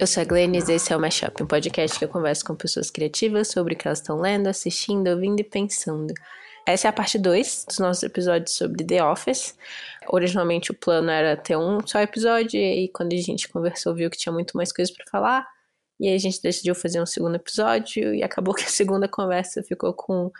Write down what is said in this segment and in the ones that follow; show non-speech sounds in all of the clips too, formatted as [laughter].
Eu sou a Glennis e esse é o Mashup, um podcast que eu converso com pessoas criativas sobre o que elas estão lendo, assistindo, ouvindo e pensando. Essa é a parte 2 dos nossos episódios sobre The Office. Originalmente o plano era ter um só episódio, e aí quando a gente conversou, viu que tinha muito mais coisas para falar. E aí a gente decidiu fazer um segundo episódio, e acabou que a segunda conversa ficou com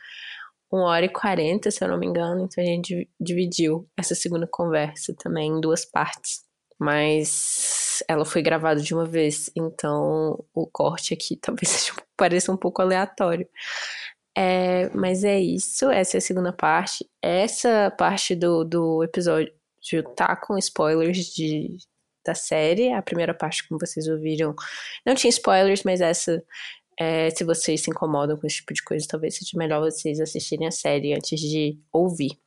uma hora e quarenta, se eu não me engano. Então a gente dividiu essa segunda conversa também em duas partes. Mas ela foi gravada de uma vez, então o corte aqui [laughs] talvez pareça um pouco aleatório. É, mas é isso, essa é a segunda parte. Essa parte do, do episódio tá com spoilers de, da série. A primeira parte, como vocês ouviram, não tinha spoilers, mas essa, é, se vocês se incomodam com esse tipo de coisa, talvez seja melhor vocês assistirem a série antes de ouvir.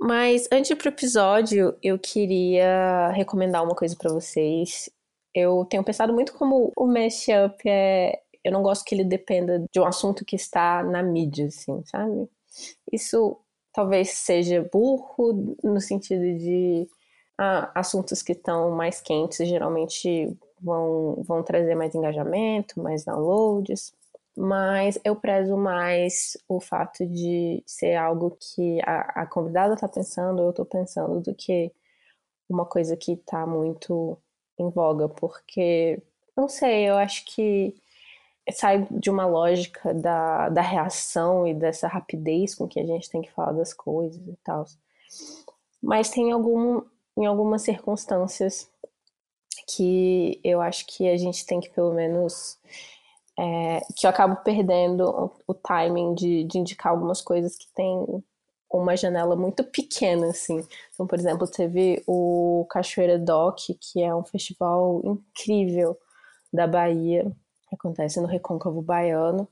Mas antes pro episódio, eu queria recomendar uma coisa para vocês. Eu tenho pensado muito como o mashup é eu não gosto que ele dependa de um assunto que está na mídia, assim, sabe? Isso talvez seja burro no sentido de ah, assuntos que estão mais quentes geralmente vão, vão trazer mais engajamento, mais downloads, mas eu prezo mais o fato de ser algo que a, a convidada está pensando, eu estou pensando, do que uma coisa que está muito em voga, porque, não sei, eu acho que sai de uma lógica da, da reação e dessa rapidez com que a gente tem que falar das coisas e tal. Mas tem algum, em algumas circunstâncias que eu acho que a gente tem que pelo menos é, que eu acabo perdendo o, timing de, de indicar algumas coisas que tem uma janela muito pequena, assim. Então, por exemplo, teve o Cachoeira Doc, que é um festival incrível da Bahia, acontece no Recôncavo Baiano.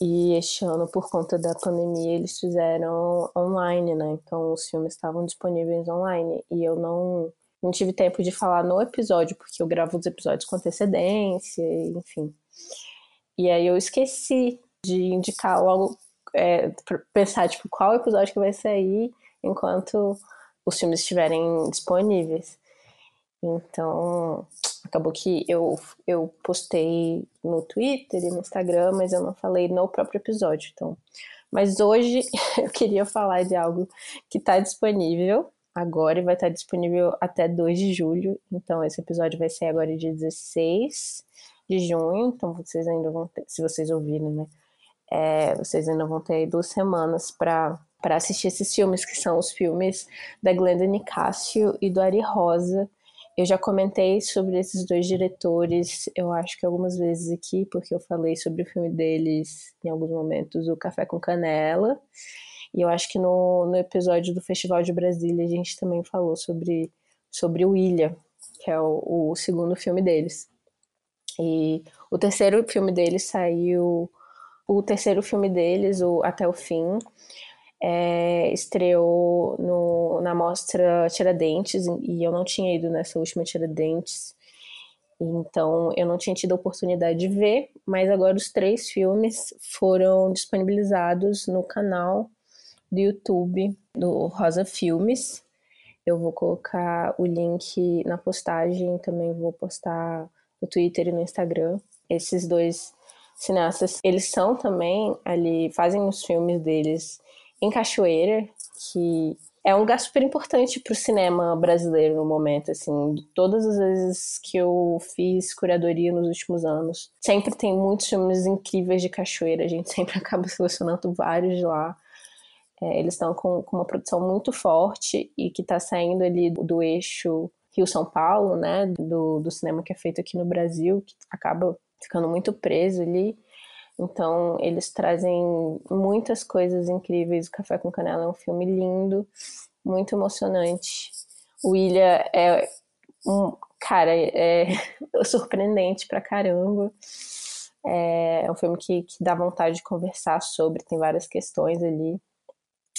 E este ano, por conta da pandemia, eles fizeram online, né? Então os filmes estavam disponíveis online. E eu não, não tive tempo de falar no episódio, porque eu gravo os episódios com antecedência, enfim. E aí eu esqueci de indicar logo, é, pensar, tipo, qual episódio que vai sair enquanto os filmes estiverem disponíveis. Então, acabou que eu, eu postei no Twitter e no Instagram, mas eu não falei no próprio episódio. Então, mas hoje [laughs] eu queria falar de algo que está disponível agora e vai estar disponível até 2 de julho. Então, esse episódio vai ser agora dia 16 de junho. Então, vocês ainda vão ter, se vocês ouvirem, né? É, vocês ainda vão ter duas semanas para para assistir esses filmes, que são os filmes da Glenda Nicásio e do Ari Rosa, eu já comentei sobre esses dois diretores, eu acho que algumas vezes aqui, porque eu falei sobre o filme deles em alguns momentos, o Café com Canela. E eu acho que no, no episódio do Festival de Brasília a gente também falou sobre, sobre o Ilha, que é o, o segundo filme deles. E o terceiro filme deles saiu. O terceiro filme deles, o Até o Fim, é, estreou no, na mostra Tiradentes e eu não tinha ido nessa última Tiradentes, então eu não tinha tido a oportunidade de ver, mas agora os três filmes foram disponibilizados no canal do YouTube do Rosa Filmes. Eu vou colocar o link na postagem, também vou postar no Twitter e no Instagram. Esses dois cineastas, eles são também ali, fazem os filmes deles em Cachoeira, que é um lugar super importante para o cinema brasileiro no momento, assim, todas as vezes que eu fiz curadoria nos últimos anos, sempre tem muitos filmes incríveis de Cachoeira, a gente [laughs] sempre acaba selecionando vários de lá. É, eles estão com, com, uma produção muito forte e que está saindo ali do, do eixo Rio-São Paulo, né, do, do cinema que é feito aqui no Brasil, que acaba ficando muito preso ali. Então, eles trazem muitas coisas incríveis. O Café com Canela é um filme lindo, muito emocionante. O Ilha é um cara, é [laughs] surpreendente pra caramba. É um filme que, que dá vontade de conversar sobre, tem várias questões ali.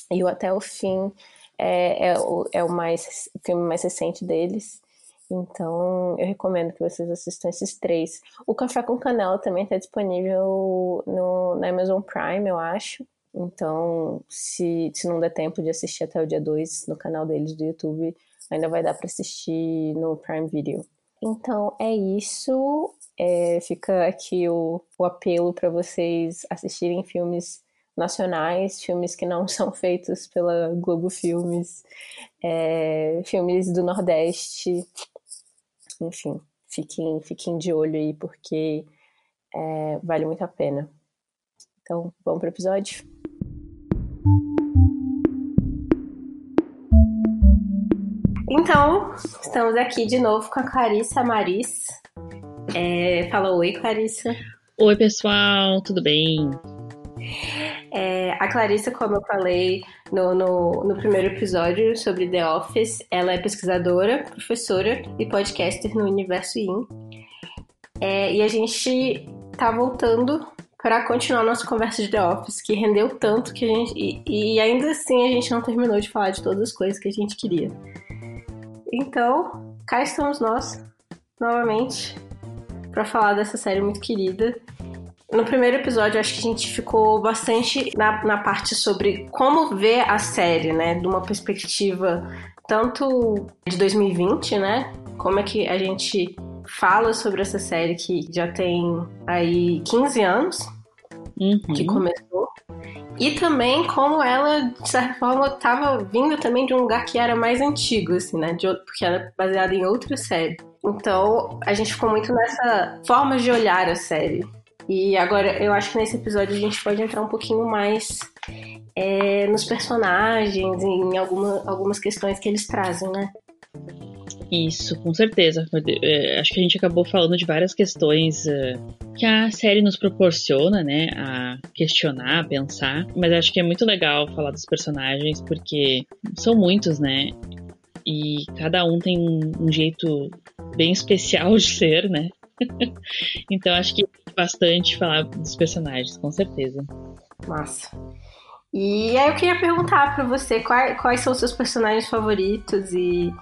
E o Até o Fim é, é, o, é o, mais, o filme mais recente deles. Então, eu recomendo que vocês assistam esses três. O Café com Canela também está disponível no, na Amazon Prime, eu acho. Então, se, se não der tempo de assistir até o dia 2 no canal deles do YouTube, ainda vai dar para assistir no Prime Video. Então, é isso. É, fica aqui o, o apelo para vocês assistirem filmes nacionais, filmes que não [laughs] são feitos pela Globo Filmes, é, filmes do Nordeste, enfim, fiquem, fiquem de olho aí porque é, vale muito a pena. Então, vamos para o episódio? Então, estamos aqui de novo com a Clarissa Maris. É, fala oi, Clarissa. Oi, pessoal, tudo bem? É, a Clarissa, como eu falei no, no, no, primeiro episódio sobre The Office, ela é pesquisadora, professora e podcaster no Universo IN. É, e a gente tá voltando para continuar nossa conversa de The Office, que rendeu tanto que a gente. E, e, ainda assim a gente não terminou de falar de todas as coisas que a gente queria. Então, cá estamos nós, novamente, para falar dessa série muito querida no primeiro episódio, acho que a gente ficou bastante na, na parte sobre como ver a série, né? De uma perspectiva tanto de 2020, né? Como é que a gente fala sobre essa série que já tem aí 15 anos uhum. que começou. E também como ela, de certa forma, estava vindo também de um lugar que era mais antigo, assim, né? De, porque era é baseada em outra série. Então, a gente ficou muito nessa forma de olhar a série. E agora eu acho que nesse episódio a gente pode entrar um pouquinho mais é, nos personagens, em alguma, algumas questões que eles trazem, né? Isso, com certeza. É, acho que a gente acabou falando de várias questões é, que a série nos proporciona, né? A questionar, a pensar. Mas acho que é muito legal falar dos personagens, porque são muitos, né? E cada um tem um jeito bem especial de ser, né? [laughs] então acho que bastante falar dos personagens, com certeza. Massa. E aí eu queria perguntar para você quais, quais são os seus personagens favoritos e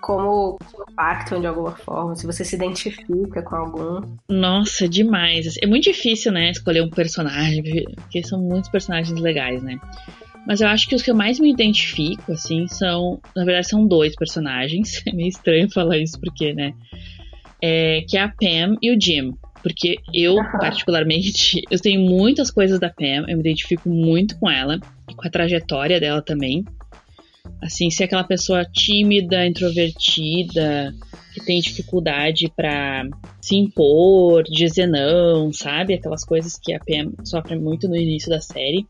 como impactam de alguma forma, se você se identifica com algum. Nossa, demais. É muito difícil, né, escolher um personagem, porque são muitos personagens legais, né? Mas eu acho que os que eu mais me identifico, assim, são. Na verdade, são dois personagens. [laughs] É meio estranho falar isso, porque, né? É, que é a Pam e o Jim. Porque eu, particularmente, [laughs] eu tenho muitas coisas da Pam, eu me identifico muito com ela, e com a trajetória dela também. Assim, ser aquela pessoa tímida, introvertida, que tem dificuldade para se impor, dizer não, sabe? Aquelas coisas que a Pam sofre muito no início da série.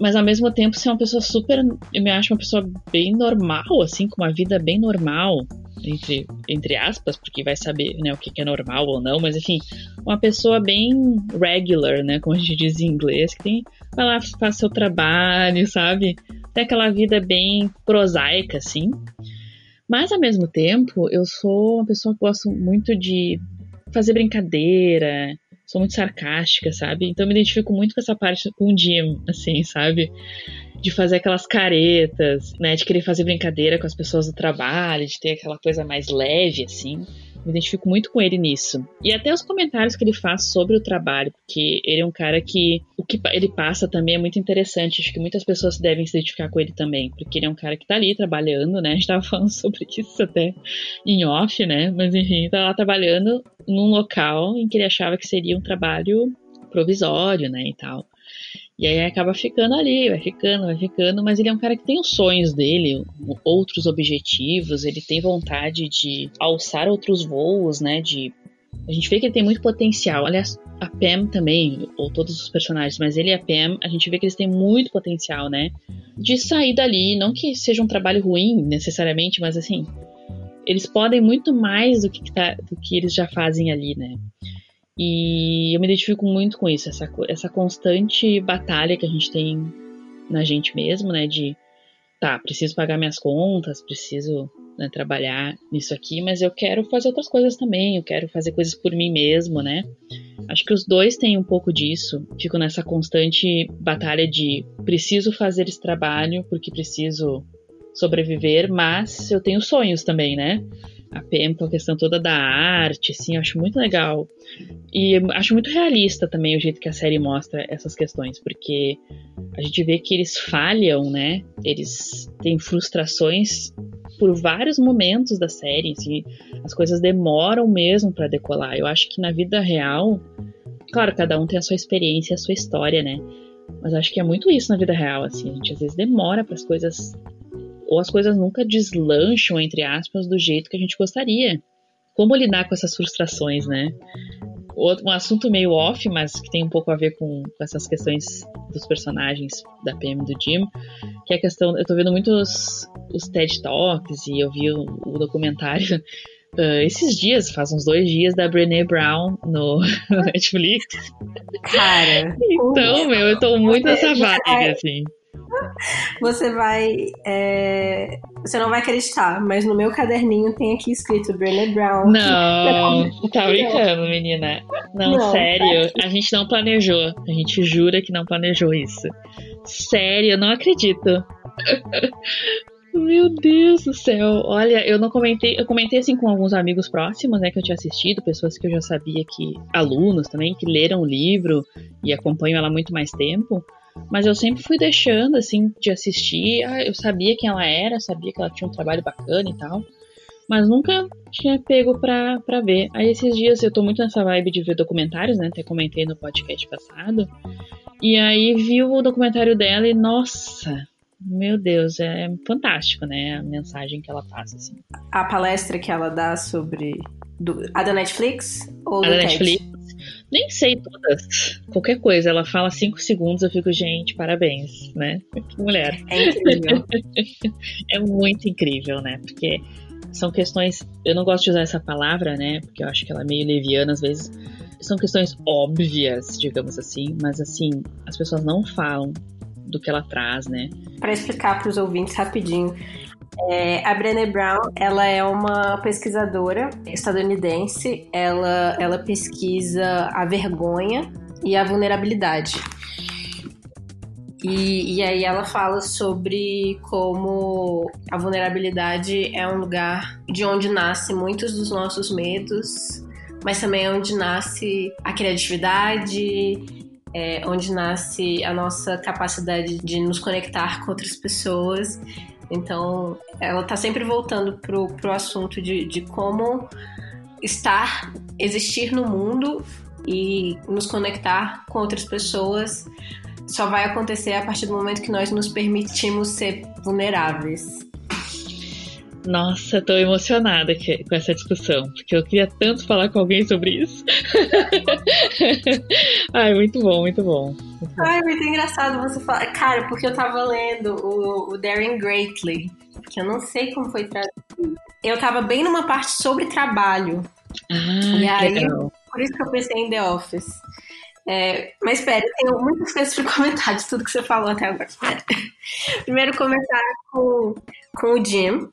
Mas ao mesmo tempo ser uma pessoa super. Eu me acho uma pessoa bem normal, assim, com uma vida bem normal entre, entre aspas, porque vai saber né, o que é normal ou não, mas enfim, uma pessoa bem regular, né, como a gente diz em inglês, que tem, vai lá, faz seu trabalho, sabe? Tem aquela vida bem prosaica, assim. Mas ao mesmo tempo, eu sou uma pessoa que gosto muito de fazer brincadeira, sou muito sarcástica, sabe? Então eu me identifico muito com essa parte com o Jim, assim, sabe? de fazer aquelas caretas, né? De querer fazer brincadeira com as pessoas do trabalho, de ter aquela coisa mais leve, assim. Me identifico muito com ele nisso. E até os comentários que ele faz sobre o trabalho, porque ele é um cara que o que ele passa também é muito interessante. Acho que muitas pessoas devem se identificar com ele também, porque ele é um cara que tá ali trabalhando, né? A gente tava [laughs] falando sobre isso até em off, né? Mas enfim, tá lá trabalhando num local em que ele achava que seria um trabalho provisório, né? E tal. E aí acaba ficando ali, vai ficando, vai ficando, mas ele é um cara que tem os sonhos dele, outros objetivos, ele tem vontade de alçar outros voos, né? De a gente vê que ele tem muito potencial. Aliás, a Pam também, ou todos os personagens, mas ele e a Pam, a gente vê que eles têm muito potencial, né? De sair dali, não que seja um trabalho ruim necessariamente, mas assim, eles podem muito mais do que, tá, do que eles já fazem ali, né? E eu me identifico muito com isso, essa, essa constante batalha que a gente tem na gente mesmo, né? De tá, preciso pagar minhas contas, preciso né, trabalhar nisso aqui, mas eu quero fazer outras coisas também, eu quero fazer coisas por mim mesmo, né? Acho que os dois têm um pouco disso. Fico nessa constante batalha de preciso fazer esse trabalho porque preciso sobreviver, mas eu tenho sonhos também, né? A PM com a questão toda da arte, assim, eu acho muito legal. E acho muito realista também o jeito que a série mostra essas questões, porque a gente vê que eles falham, né? Eles têm frustrações por vários momentos da série, assim, as coisas demoram mesmo para decolar. Eu acho que na vida real, claro, cada um tem a sua experiência, a sua história, né? Mas acho que é muito isso na vida real, assim, a gente às vezes demora para as coisas ou as coisas nunca deslancham entre aspas do jeito que a gente gostaria. Como lidar com essas frustrações, né? um assunto meio off, mas que tem um pouco a ver com, com essas questões dos personagens da PM do Jim, que é a questão. Eu tô vendo muitos os TED Talks e eu vi o, o documentário uh, [laughs] esses dias, faz uns dois dias, da Brené Brown no, no [laughs] Netflix. Cara. então, meu, eu tô muito nessa vibe, assim. Você vai. É... Você não vai acreditar, mas no meu caderninho tem aqui escrito Brené Brown. Não, tá brincando, menina. Não, não sério, a gente não planejou. A gente jura que não planejou isso. Sério, eu não acredito. [laughs] Meu Deus do céu. Olha, eu não comentei, eu comentei assim com alguns amigos próximos, né, que eu tinha assistido, pessoas que eu já sabia que alunos também que leram o livro e acompanham ela há muito mais tempo. Mas eu sempre fui deixando, assim, de assistir. Ah, eu sabia quem ela era, sabia que ela tinha um trabalho bacana e tal. Mas nunca tinha pego pra, pra ver. Aí esses dias eu tô muito nessa vibe de ver documentários, né? Até comentei no podcast passado. E aí vi o documentário dela e, nossa, meu Deus, é fantástico, né? A mensagem que ela passa, assim. A palestra que ela dá sobre. Do, a da Netflix? Ou a da Netflix? Nem sei todas. Qualquer coisa, ela fala cinco segundos, eu fico, gente, parabéns, né? Que mulher. É incrível. [laughs] é muito incrível, né? Porque são questões. Eu não gosto de usar essa palavra, né? Porque eu acho que ela é meio leviana às vezes. São questões óbvias, digamos assim, mas assim, as pessoas não falam do que ela traz, né? Para explicar para os ouvintes rapidinho, é, a Brené Brown, ela é uma pesquisadora estadunidense. Ela, ela pesquisa a vergonha e a vulnerabilidade. E, e aí ela fala sobre como a vulnerabilidade é um lugar de onde nascem muitos dos nossos medos, mas também é onde nasce a criatividade, é onde nasce a nossa capacidade de nos conectar com outras pessoas então, ela está sempre voltando pro, pro assunto de, de como estar, existir no mundo e nos conectar com outras pessoas só vai acontecer a partir do momento que nós nos permitimos ser vulneráveis. Nossa, tô emocionada com essa discussão, porque eu queria tanto falar com alguém sobre isso. [laughs] Ai, muito bom, muito bom. Ai, muito engraçado você falar. Cara, porque eu tava lendo o, o Daring Greatly, que eu não sei como foi traduzido. Eu tava bem numa parte sobre trabalho. Ah, e aí, legal. por isso que eu pensei em The Office. É, mas espera, eu tenho muitas coisas para [laughs] comentar de tudo que você falou até agora. Primeiro comentar com, com o Jim,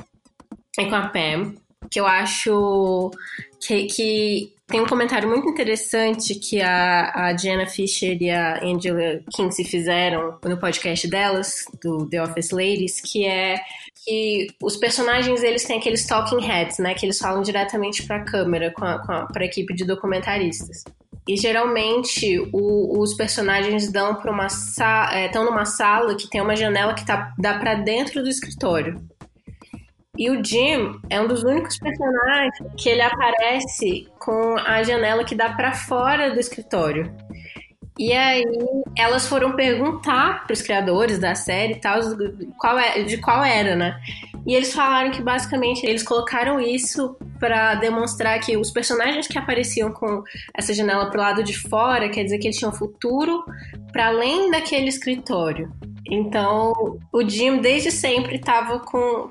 e com a Pam, que eu acho que, que tem um comentário muito interessante que a, a Jenna Fisher e a Angela Kinsey fizeram no podcast delas, do The Office Ladies, que é que os personagens eles têm aqueles talking heads, né? Que eles falam diretamente para a câmera, para a equipe de documentaristas. E geralmente o, os personagens dão para uma estão é, numa sala que tem uma janela que tá, dá para dentro do escritório. E o Jim é um dos únicos personagens que ele aparece com a janela que dá para fora do escritório. E aí elas foram perguntar para os criadores da série tal, qual é, de qual era, né? E eles falaram que basicamente eles colocaram isso para demonstrar que os personagens que apareciam com essa janela pro lado de fora, quer dizer que eles tinham futuro para além daquele escritório. Então, o Jim desde sempre estava com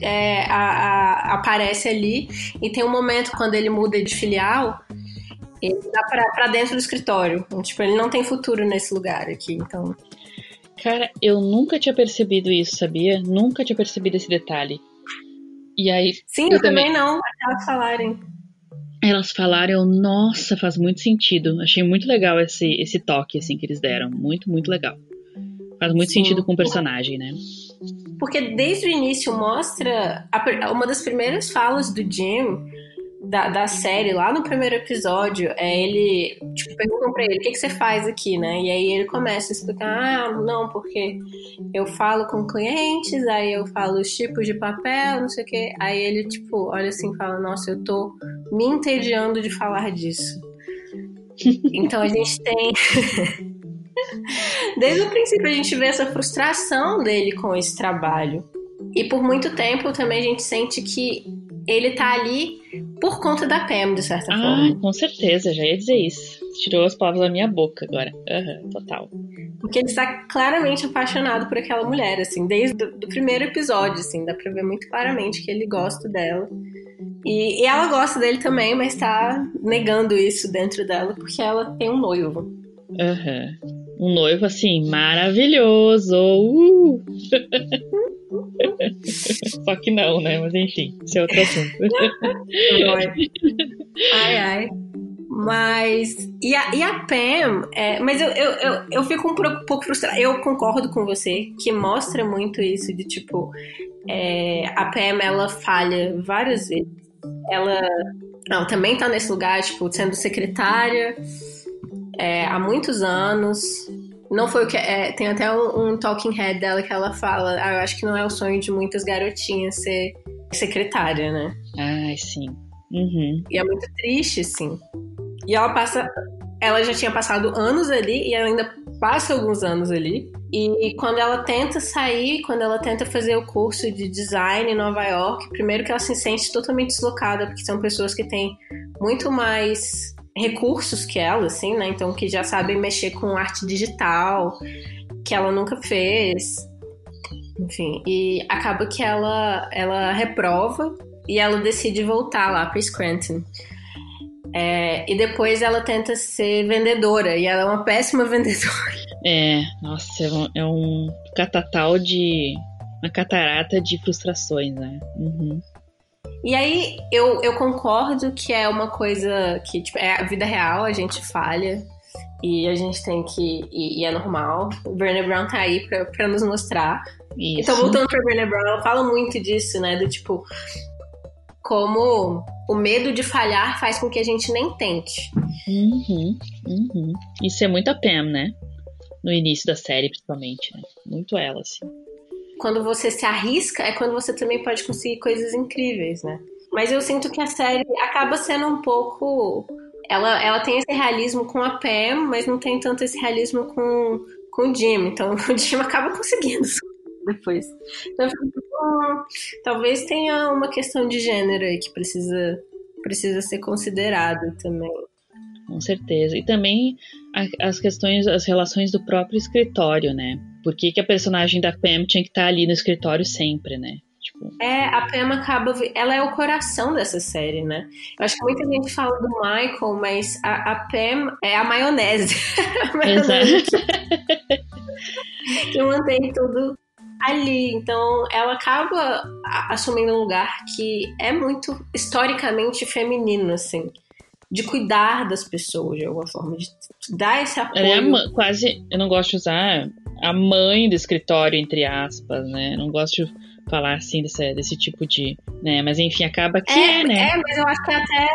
é, a, a, aparece ali e tem um momento quando ele muda de filial, ele dá pra, pra dentro do escritório. Tipo, ele não tem futuro nesse lugar aqui, então. Cara, eu nunca tinha percebido isso, sabia? Nunca tinha percebido esse detalhe. E aí. Sim, eu, eu também, também não, até elas falarem. Elas falaram, nossa, faz muito sentido. Achei muito legal esse, esse toque assim que eles deram. Muito, muito legal. Faz muito Sim. sentido com o personagem, né? Porque desde o início mostra a, uma das primeiras falas do Jim da, da série, lá no primeiro episódio, é ele, tipo, perguntam pra ele, o que, que você faz aqui, né? E aí ele começa a explicar, ah, não, porque eu falo com clientes, aí eu falo os tipos de papel, não sei o quê. Aí ele, tipo, olha assim e fala, nossa, eu tô me entediando de falar disso. [laughs] Então a gente tem. [laughs] Desde o princípio a gente vê essa frustração dele com esse trabalho. E por muito tempo também a gente sente que ele tá ali por conta da Pam, de certa ah, forma. com certeza, já ia dizer isso. Tirou as palavras da minha boca agora. Uhum, total. Porque ele está claramente apaixonado por aquela mulher, assim, desde o primeiro episódio, assim, dá pra ver muito claramente que ele gosta dela. E, e ela gosta dele também, mas tá negando isso dentro dela porque ela tem um noivo. Uhum. Um noivo, assim, maravilhoso! Uh! [laughs] Só que não, né? Mas enfim, isso é outro assunto. ai, ai. Mas. E a, e a Pam. É, mas eu, eu, eu, eu fico um pouco frustrada. Eu concordo com você, que mostra muito isso de tipo. É, a Pam, ela falha várias vezes. Ela. Não, também tá nesse lugar, tipo, sendo secretária é, há muitos anos. Não foi o que. É, tem até um, um, talking head dela que ela fala. Ah, eu acho que não é o sonho de muitas garotinhas ser secretária, né? Ai, sim. Uhum. E é muito triste, sim. E ela passa. Ela já tinha passado anos ali e ela ainda passa alguns anos ali. E quando ela tenta sair, quando ela tenta fazer o curso de design em Nova York, primeiro que ela se sente totalmente deslocada, porque são pessoas que têm muito mais recursos que ela, assim, né? Então, que já sabem mexer com arte digital, que ela nunca fez. Enfim, e acaba que ela, ela reprova e ela decide voltar lá para Scranton. É, e depois ela tenta ser vendedora, e ela é uma péssima [laughs] vendedora. É, nossa, é um, é um catatal de. uma catarata de frustrações, né? Uhum. E aí eu, eu concordo que é uma coisa que tipo, é a vida real, a gente falha e a gente tem que. E, e é normal. O Brené Brown tá aí pra, pra nos mostrar. Isso. Então, voltando pra Brené Brown, ela fala muito disso, né? Do tipo. Como o medo de falhar faz com que a gente nem tente. Uhum, uhum. Isso é muito a Pam, né? No início da série, principalmente, né? Muito ela, assim quando você se arrisca, é quando você também pode conseguir coisas incríveis, né? Mas eu sinto que a série acaba sendo um pouco. Ela, ela tem esse realismo com a Pam, mas não tem tanto esse realismo com, com o Jim. Então [laughs] o Jim acaba conseguindo depois. Então, hum, talvez tenha uma questão de gênero aí que precisa, precisa ser considerado também. Com certeza. E também as questões, as relações do próprio escritório, né? Por que, que a personagem da Pam tinha que estar ali no escritório sempre, né? Tipo... É, a Pam acaba. Ela é o coração dessa série, né? Eu acho que muita gente fala do Michael, mas a, a Pam é a maionese. [laughs] a maionese. Que, mantém tudo ali. Então, ela acaba assumindo um lugar que é muito historicamente feminino, assim de cuidar das pessoas de alguma forma, de dar esse apoio. é quase, eu não gosto de usar a mãe do escritório, entre aspas, né? Não gosto de falar assim desse, desse tipo de. né? Mas enfim, acaba que é, é né? É, mas eu acho que até.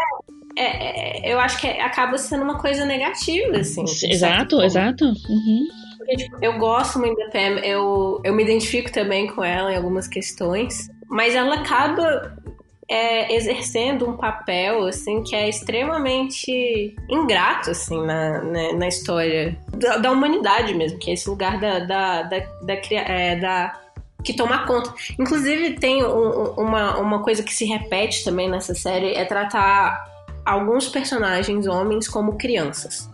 É, é, eu acho que acaba sendo uma coisa negativa, assim. Exato, exato. Uhum. Porque, tipo, eu gosto muito da Pam, eu, eu me identifico também com ela em algumas questões, mas ela acaba é, exercendo um papel assim que é extremamente ingrato assim na, na, na história da, da, humanidade mesmo, que é esse lugar da, da, da, da, é, da que toma conta. Inclusive tem um, uma, uma coisa que se repete também nessa série é tratar alguns personagens homens como crianças.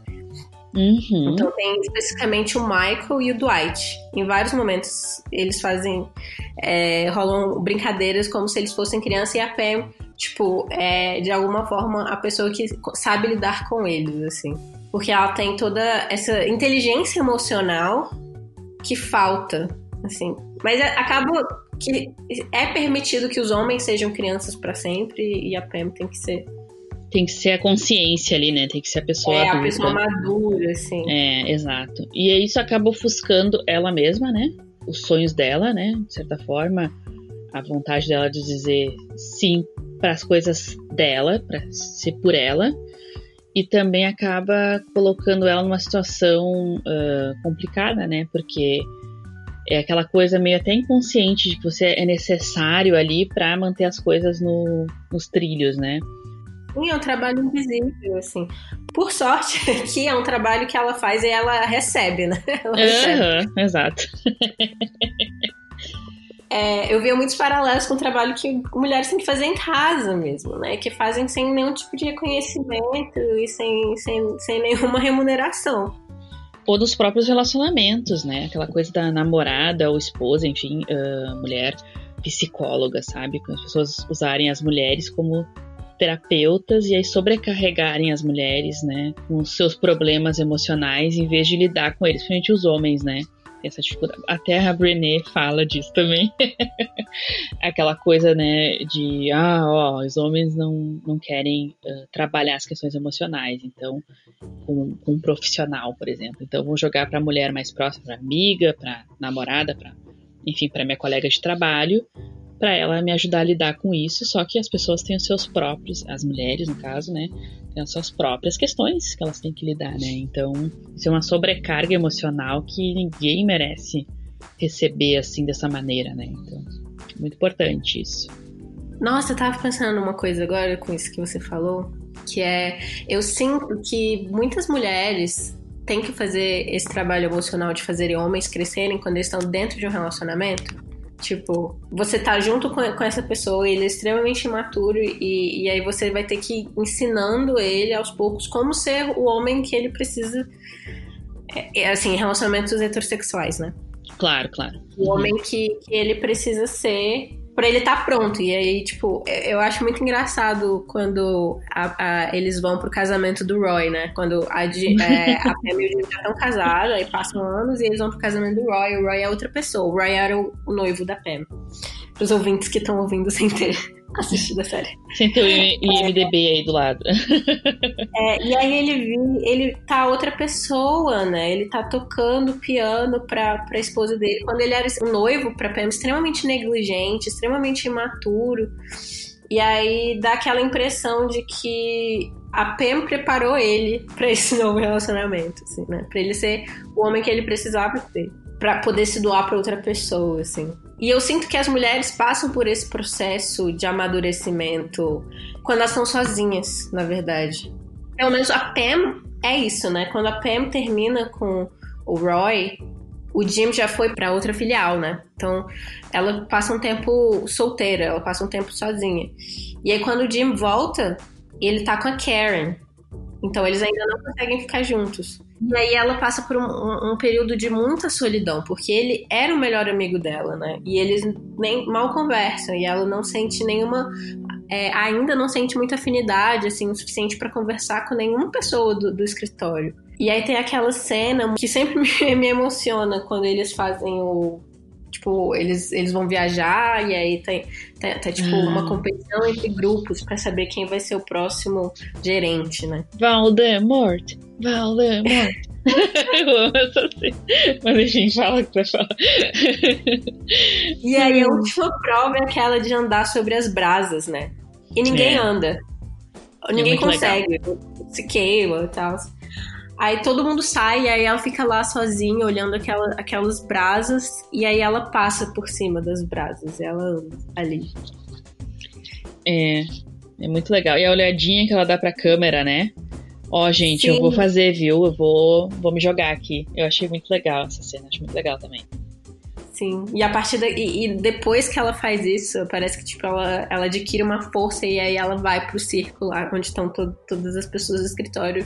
Uhum. Então tem especificamente o Michael e o Dwight. Em vários momentos eles fazem. É, rolam brincadeiras como se eles fossem criança e a Pam, tipo, é de alguma forma a pessoa que sabe lidar com eles, assim. Porque ela tem toda essa inteligência emocional que falta, assim. Mas é, acaba que é permitido que os homens sejam crianças para sempre e a Pam tem que ser tem que ser a consciência ali, né? Tem que ser a pessoa É, adulta. a pessoa madura, assim. É, exato. E isso acaba ofuscando ela mesma, né? Os sonhos dela, né? De certa forma, a vontade dela de dizer sim para as coisas dela, para ser por ela, e também acaba colocando ela numa situação uh, complicada, né? Porque é aquela coisa meio até inconsciente de que você é necessário ali para manter as coisas no, nos trilhos, né? Sim, é um trabalho invisível, assim. Por sorte, [laughs] que é um trabalho que ela faz e ela recebe, né? [laughs] Ela uhum, recebe. exato. É, eu via muitos paralelos com o trabalho que mulheres têm que fazer em casa mesmo, né? Que fazem sem nenhum tipo de reconhecimento e sem, sem, sem nenhuma remuneração. Ou dos próprios relacionamentos, né? Aquela coisa da namorada ou esposa, enfim, uh, mulher psicóloga, sabe? As pessoas usarem as mulheres como terapeutas e aí sobrecarregarem as mulheres, né, com os seus problemas emocionais em vez de lidar com eles, principalmente os homens, né? Essa dificuldade. Até a Brené fala disso também. [laughs] Aquela coisa, né, de ah, ó, os homens não, não querem uh, trabalhar as questões emocionais, então, com, um profissional, por exemplo. Então, vou jogar para a mulher mais próxima, para amiga, para namorada, para enfim, para minha colega de trabalho, para ela me ajudar a lidar com isso, só que as pessoas têm os seus próprios, as mulheres no caso, né, têm as suas próprias questões que elas têm que lidar, né? Então, isso é uma sobrecarga emocional que ninguém merece receber assim dessa maneira, né? Então, muito importante isso. Nossa, eu tava pensando numa coisa agora com isso que você falou, que é eu sinto que muitas mulheres têm que fazer esse trabalho emocional de fazer homens crescerem quando eles estão dentro de um relacionamento Tipo, você tá junto com, com essa pessoa, ele é extremamente imaturo e, e aí você vai ter que ir ensinando ele aos poucos como ser o homem que ele precisa. É, é assim, relacionamentos heterossexuais, né? Claro, claro. O homem que, que ele precisa ser para ele estar tá pronto. E aí, tipo, eu acho muito engraçado quando a, a, eles vão pro casamento do Roy, né? Quando a, é, [laughs] a Pam e o Jim já estão casados, aí passam anos e eles vão pro casamento do Roy. O Roy é outra pessoa. O Roy era o, o noivo da Pam. Para os ouvintes que estão ouvindo sem ter assistido a série. Sem ter o IMDB [laughs] aí do lado. [laughs] É, e aí ele ele tá outra pessoa, né? Ele tá tocando piano pra, pra esposa dele. Quando ele era um noivo pra Pam, extremamente negligente, extremamente imaturo. E aí dá aquela impressão de que a Pam preparou ele para esse [laughs] novo relacionamento, assim, né? Pra ele ser o homem que ele precisava ter. Pra poder se doar pra outra pessoa, assim. E eu sinto que as mulheres passam por esse processo de amadurecimento quando elas estão sozinhas, na verdade. Pelo menos a Pam é isso, né? Quando a Pam termina com o Roy, o Jim já foi para outra filial, né? Então ela passa um tempo solteira, ela passa um tempo sozinha. E aí quando o Jim volta, ele tá com a Karen. Então eles ainda não conseguem ficar juntos. E aí ela passa por um, um, período de muita solidão, porque ele era o melhor amigo dela, né? E eles nem mal conversam, e ela não sente nenhuma. É, ainda não sente muita afinidade, assim, o suficiente para conversar com nenhuma pessoa do, do escritório. E aí tem aquela cena que sempre [laughs] me, me emociona quando eles fazem o tipo, eles, eles vão viajar e aí tem, tem, tem tipo, hum. uma competição entre grupos para saber quem vai ser o próximo gerente, né? Valdemort! Valdemort! [laughs] Eu amo essa cena. Mas a gente fala o que você fala. E aí a última prova é aquela de andar sobre as brasas, né? E ninguém é. anda. Ninguém é consegue. Legal. Se queima e tal. Aí todo mundo sai, e aí ela fica lá sozinha, olhando aquela, aquelas brasas, e aí ela passa por cima das brasas, ela anda ali. É, é muito legal. E a olhadinha que ela dá pra câmera, né? Ó, gente, Sim. eu vou fazer, viu? Eu vou, vou me jogar aqui. Eu achei muito legal essa cena, acho muito legal também. Sim, e a partir da, e, e, depois que ela faz isso, parece que tipo, ela, ela adquire uma força e aí ela vai pro círculo lá onde estão to, todas as pessoas do escritório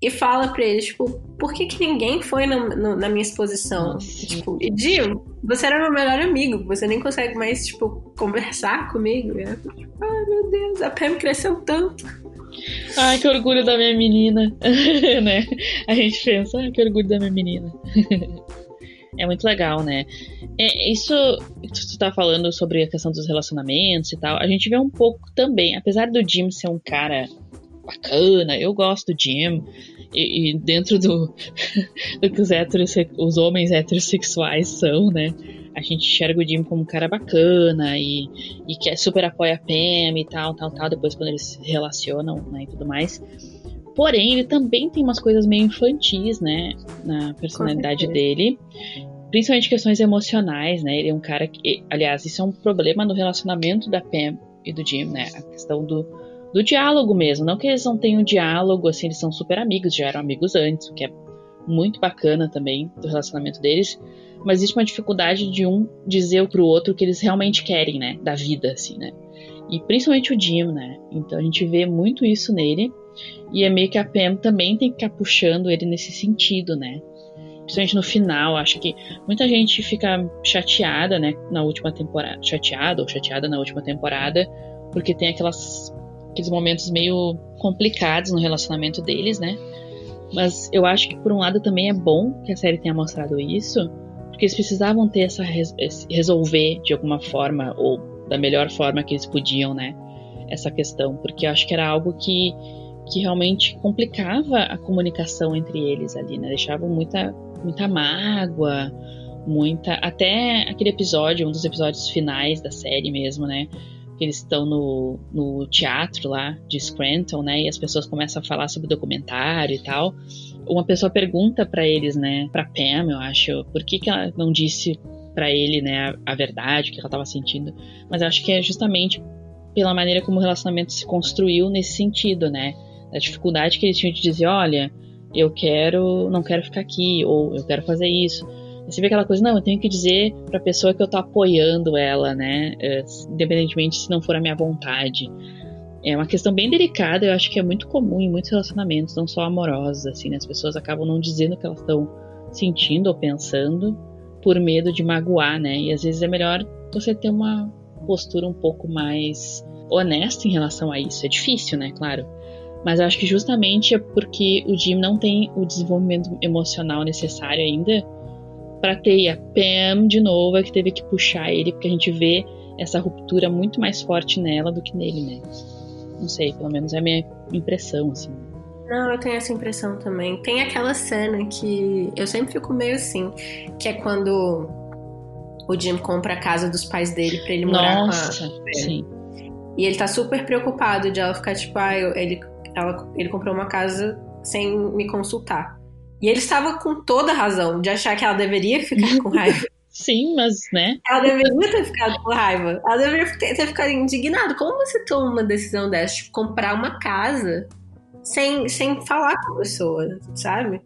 e fala pra eles, tipo, por que, que ninguém foi na, no, na minha exposição? Nossa. Tipo, e Jim, você era meu melhor amigo, você nem consegue mais, tipo, conversar comigo. E eu, tipo, ai meu Deus, a Pam cresceu tanto. Ai, que orgulho da minha menina, [laughs] né? A gente pensa, ai, que orgulho da minha menina. [laughs] é muito legal, né? É, isso que tu tá falando sobre a questão dos relacionamentos e tal, a gente vê um pouco também, apesar do Jim ser um cara bacana, eu gosto do Jim. e, e dentro do, [laughs] do que os, os homens heterossexuais são, né? A gente enxerga o Jim como um cara bacana e, e que super apoia a Pam e tal, tal, tal, depois quando eles se relacionam né, e tudo mais. Porém, ele também tem umas coisas meio infantis, né? Na personalidade dele. Principalmente questões emocionais, né? Ele é um cara que. Aliás, isso é um problema no relacionamento da Pam e do Jim, né? A questão do, do diálogo mesmo. Não que eles não tenham diálogo, assim, eles são super amigos, já eram amigos antes, o que é muito bacana também do relacionamento deles. Mas existe uma dificuldade de um dizer pro outro o que eles realmente querem, né? Da vida, assim, né? E principalmente o Jim, né? Então a gente vê muito isso nele. E é meio que a Pam também tem que ficar puxando ele nesse sentido, né? Principalmente no final, acho que muita gente fica chateada, né? Na última temporada. Chateada ou chateada na última temporada. Porque tem aquelas, aqueles momentos meio complicados no relacionamento deles, né? Mas eu acho que por um lado também é bom que a série tenha mostrado isso, porque eles precisavam ter essa resolver de alguma forma ou da melhor forma que eles podiam, né? Essa questão, porque eu acho que era algo que que realmente complicava a comunicação entre eles ali, né? Deixavam muita muita mágoa, muita até aquele episódio, um dos episódios finais da série mesmo, né? Que eles estão no, no teatro lá de Scranton, né? E as pessoas começam a falar sobre documentário e tal uma pessoa pergunta para eles, né, para Pam, eu acho, por que, que ela não disse para ele, né, a, a, verdade, o que ela estava sentindo. Mas eu acho que é justamente pela maneira como o relacionamento se construiu nesse sentido, né, a dificuldade que eles tinham de dizer, olha, eu quero, não quero ficar aqui, ou eu quero fazer isso. Você vê aquela coisa, não, eu tenho que dizer pra pessoa que eu tô apoiando ela, né, eh, independentemente se não for a minha vontade é uma questão bem delicada, eu acho que é muito comum em muitos relacionamentos, não só amorosos, assim, né? As pessoas acabam não dizendo o que elas estão sentindo ou pensando por medo de magoar, né? E às vezes é melhor você ter uma postura um pouco mais honesta em relação a isso. É difícil, né? Claro. Mas eu acho que justamente é porque o Jim não tem o desenvolvimento emocional necessário ainda para ter e a Pam de novo é que teve que puxar ele, porque a gente vê essa ruptura muito mais forte nela do que nele, né? Não sei, pelo menos é a minha impressão, assim. Não, eu tenho essa impressão também. Tem aquela cena que eu sempre fico meio assim, que é quando o Jim compra a casa dos pais dele para ele morar Nossa, com a sim. E ele tá super preocupado de ela ficar tipo, ah, ele, ela, ele comprou uma casa sem me consultar. E ele estava com toda a razão de achar que ela deveria ficar com raiva. [laughs] Sim, mas, né? Ela deveria ter ficado com raiva. Ela deveria ter, ter ficado indignada. Como você toma uma decisão dessa? Tipo, comprar uma casa sem, sem falar com a pessoa, sabe?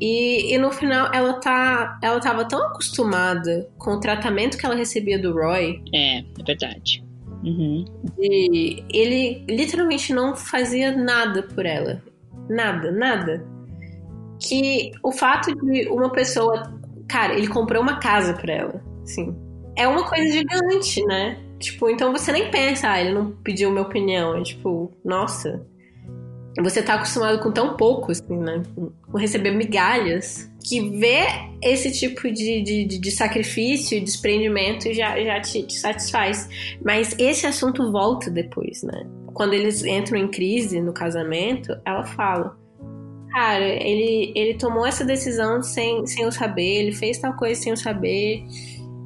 E, e no final ela tá. Ela tava tão acostumada com o tratamento que ela recebia do Roy. É, é verdade. Uhum. E ele literalmente não fazia nada por ela. Nada, nada. Que o fato de uma pessoa Cara, ele comprou uma casa pra ela. Assim. É uma coisa gigante, né? Tipo, então você nem pensa, ah, ele não pediu minha opinião. É tipo, nossa. Você tá acostumado com tão pouco, assim, né? Com receber migalhas. Que ver esse tipo de, de, de sacrifício desprendimento já, já te, te satisfaz. Mas esse assunto volta depois, né? Quando eles entram em crise no casamento, ela fala: cara, ele, ele tomou essa decisão sem, sem eu saber, ele fez tal coisa sem eu saber,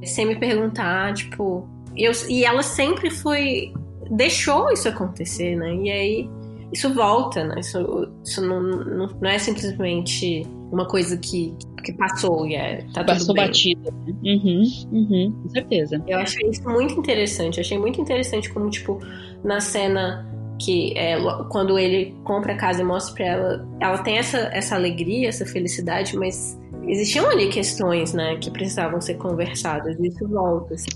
sem me perguntar, tipo. Eu, e ela sempre foi. deixou isso acontecer, né? E aí isso volta, né? Isso, isso não, não, não é simplesmente uma coisa que, que passou e é, tá Passou tudo bem. batida. Né? Uhum, uhum, com certeza. Eu achei isso muito interessante. Eu achei muito interessante como, tipo, na cena que é, quando ele compra a casa e mostra para ela, ela tem essa, essa alegria, essa felicidade, mas existiam ali questões, né, que precisavam ser conversadas, isso volta. Assim.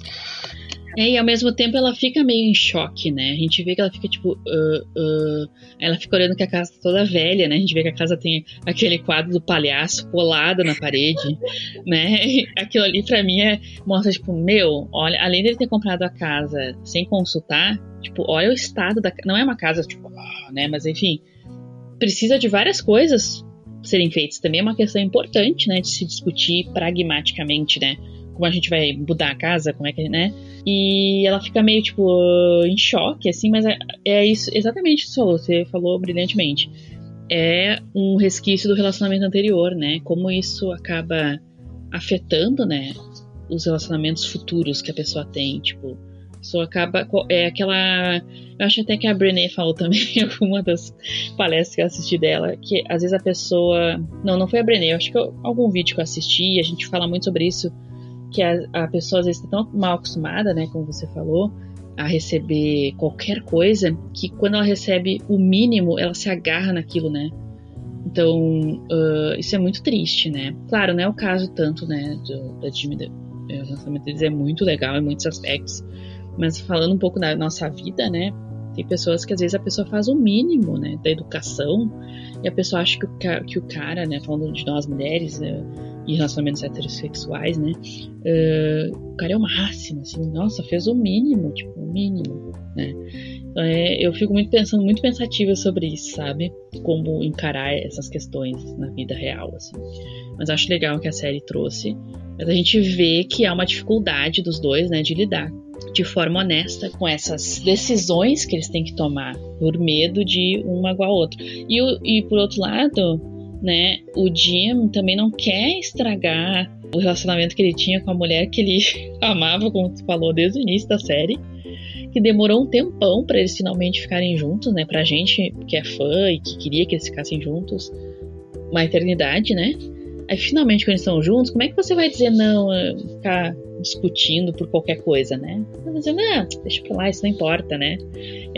É, e ao mesmo tempo ela fica meio em choque, né? A gente vê que ela fica tipo. Uh, uh, ela fica olhando que a casa tá toda velha, né? A gente vê que a casa tem aquele quadro do palhaço colado na parede, [laughs] né? [laughs] Aquilo ali pra mim é, mostra, tipo, meu, olha, além dele ter comprado a casa sem consultar, tipo, olha o estado da. Não é uma casa, tipo, ah, né? Mas enfim, precisa de várias coisas serem feitas. Também é uma questão importante, né? De se discutir pragmaticamente, né? Como a gente vai mudar a casa, como é que, né? E ela fica meio, tipo, em choque, assim, mas é, é isso, exatamente isso que você falou, brilhantemente. é um resquício do relacionamento anterior, né? Como isso acaba afetando, né, os relacionamentos futuros que a pessoa tem, tipo, pessoa acaba é aquela, eu acho até que a Brené falou também [laughs] em alguma das palestras que eu assisti dela, que às vezes a pessoa, não, não foi a Brené, eu acho que eu, algum vídeo que eu assisti, a gente fala muito sobre isso, que a, a pessoa às vezes está tão mal acostumada, né, como você falou, a receber qualquer coisa, que quando ela recebe o mínimo, ela se agarra naquilo, né? Então, uh, isso é muito triste, né? Claro, não é o caso tanto, né, do, da Jimmy. O lançamento deles é muito legal em muitos aspectos, mas falando um pouco da nossa vida, né? Tem pessoas que às vezes a pessoa faz o mínimo, né, da educação, e a pessoa acha que o, que o cara, né, falando de nós mulheres, né, e relacionamentos heterossexuais, né? Uh, o cara é o máximo, assim, nossa, fez o mínimo, tipo, o mínimo, né? Então, é, eu fico muito pensando, muito pensativa sobre isso, sabe? Como encarar essas questões na vida real, assim. Mas acho legal que a série trouxe. Mas a gente vê que há uma dificuldade dos dois, né, de lidar de forma honesta com essas decisões que eles têm que tomar por medo de um magoar o outro. E, e por outro lado, né? O Jim também não quer estragar o relacionamento que ele tinha com a mulher que ele [laughs] amava, como tu falou desde o início da série, que demorou um tempão para eles finalmente ficarem juntos, né? Pra gente que é fã e que queria que eles ficassem juntos, uma eternidade, né? Aí finalmente quando eles estão juntos, como é que você vai dizer não, eh, ficar discutindo por qualquer coisa, né? Mas dizer, não, deixa pra lá, isso não importa, né?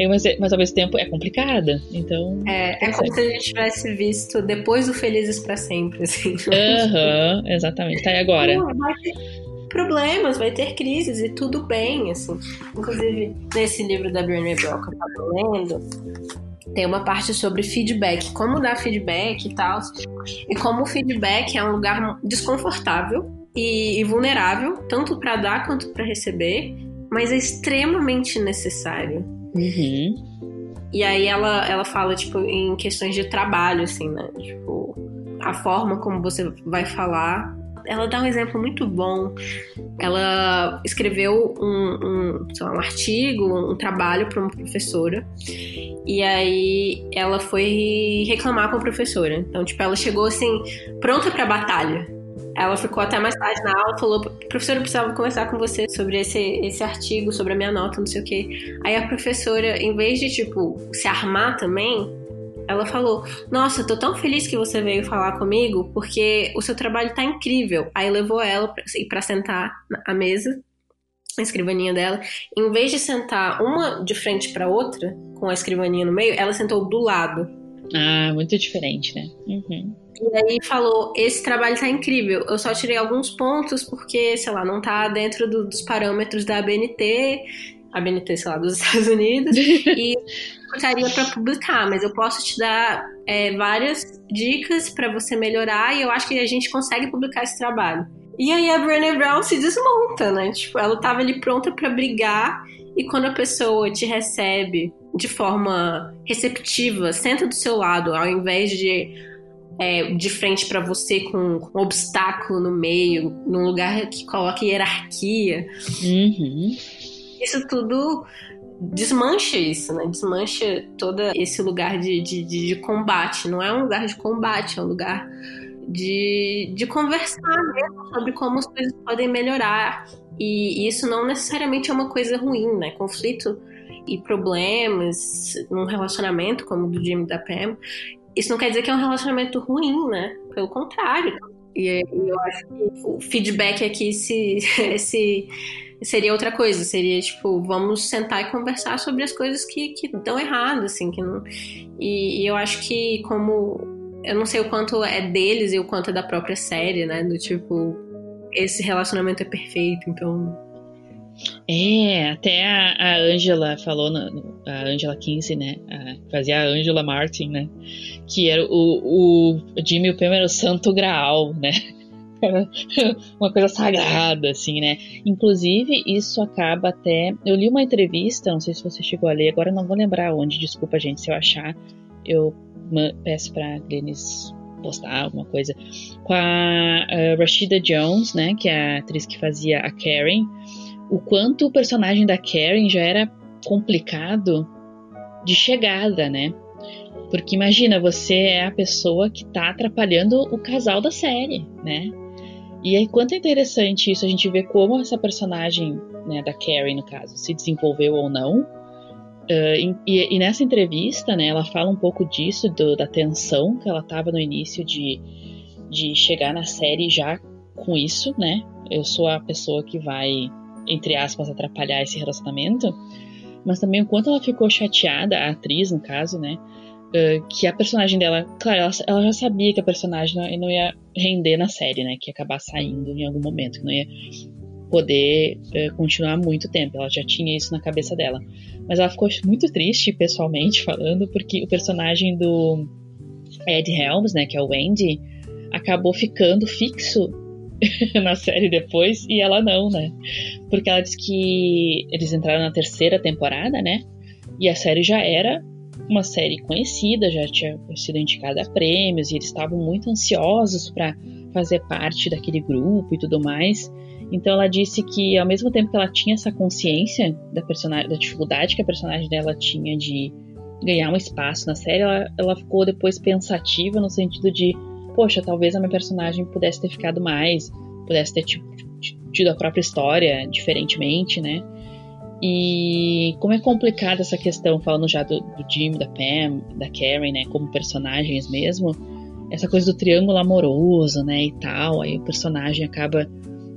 mas, mas ao mesmo tempo é complicada, então... É, é como se a gente tivesse visto depois do Felizes para Sempre, assim. Aham, uhum, exatamente. Tá, e agora? vai ter problemas, vai ter crises e tudo bem, assim. Inclusive, nesse livro da Brené Brown que eu tava lendo, tem uma parte sobre feedback, como dar feedback e tal, e como o feedback é um lugar desconfortável e, e vulnerável, tanto para dar quanto para receber, mas é extremamente necessário. Uhum. E aí ela, ela fala, tipo, em questões de trabalho, assim, né? Tipo, a forma como você vai falar. Ela dá um exemplo muito bom. Ela escreveu um, um, lá, um artigo, um trabalho para uma professora. E aí ela foi reclamar com a professora. Então, tipo, ela chegou assim, pronta para batalha ela ficou até mais tarde na aula, falou: professora, eu precisava conversar com você sobre esse, esse artigo, sobre a minha nota, não sei o quê. Aí a professora, em vez de, tipo, se armar também, ela falou: Nossa, tô tão feliz que você veio falar comigo, porque o seu trabalho tá incrível. Aí levou ela pra sentar à mesa, a escrivaninha dela. Em vez de sentar uma de frente para outra, com a escrivaninha no meio, ela sentou do lado. Ah, muito diferente, né? Uhum. E aí falou: esse trabalho tá incrível. Eu só tirei alguns pontos porque, sei lá, não tá dentro do, dos parâmetros da ABNT, ABNT, sei lá, dos [laughs] Estados Unidos, e ficaria para publicar, mas eu posso te dar é, várias dicas para você melhorar e eu acho que a gente consegue publicar esse trabalho. E aí a Brené Brown se desmonta, né? Tipo, ela tava ali pronta para brigar e quando a pessoa te recebe de forma receptiva, senta do seu lado, ao invés de é, de frente para você com, com, um obstáculo no meio, num lugar que coloca hierarquia. Uhum. Isso tudo desmancha isso, né? Desmancha todo esse lugar de, de, de, combate. Não é um lugar de combate, é um lugar de, de conversar mesmo sobre como as coisas podem melhorar. E, isso não necessariamente é uma coisa ruim, né? Conflito e problemas num relacionamento como o do Jimmy e da Pam, isso não quer dizer que é um relacionamento ruim, né? Pelo contrário. E eu acho que o feedback aqui se, [laughs] se seria outra coisa, seria tipo, vamos sentar e conversar sobre as coisas que, que dão errado, assim, que não... E, e, eu acho que como eu não sei o quanto é deles e o quanto é da própria série, né, do tipo esse relacionamento é perfeito, então é, até a, a Angela falou, no, a Angela Kinsey, né? A, fazia a Angela Martin, né? Que era o, o Jimmy o Pam era o santo graal, né? [laughs] Era uma coisa sagrada, assim, né? Inclusive, isso acaba até. Eu li uma entrevista, não sei se você chegou a ler, agora não vou lembrar onde, desculpa, gente, se eu achar, eu peço pra Glennis postar alguma coisa. Com a, a Rashida Jones, né? Que é a atriz que fazia a Karen o quanto o personagem da Karen já era complicado de chegada, né? Porque imagina, você é a pessoa que tá atrapalhando o casal da série, né? E aí, quanto é interessante isso, a gente vê como essa personagem, né, da Carrie, no caso, se desenvolveu ou não. Uh, e, e, nessa entrevista, né, ela fala um pouco disso, do, da tensão que ela tava no início de, de chegar na série já com isso, né? Eu sou a pessoa que vai, entre aspas, atrapalhar esse relacionamento. Mas também o quanto ela ficou chateada, a atriz, no caso, né? Uh, que a personagem dela, claro, ela, ela, já sabia que a personagem não, não, ia render na série, né? Que ia acabar saindo em algum momento, que não ia poder uh, continuar muito tempo. Ela já tinha isso na cabeça dela. Mas ela ficou muito triste, pessoalmente falando, porque o personagem do Ed Helms, né? Que é o Andy, acabou ficando fixo [laughs] na série depois e ela não, né? Porque ela disse que eles entraram na terceira temporada, né? E a série já era uma série conhecida, já tinha sido indicada a prêmios e eles estavam muito ansiosos para fazer parte daquele grupo e tudo mais. Então ela disse que ao mesmo tempo que ela tinha essa consciência da personagem, da dificuldade que a personagem dela tinha de ganhar um espaço na série, ela, ela ficou depois pensativa no sentido de, poxa, talvez a minha personagem pudesse ter ficado mais, pudesse ter tipo, tido a própria história diferentemente, né? E como é complicada essa questão, falando já do, do Jim, da Pam, da Karen, né, como personagens mesmo, essa coisa do triângulo amoroso, né, e tal, aí o personagem acaba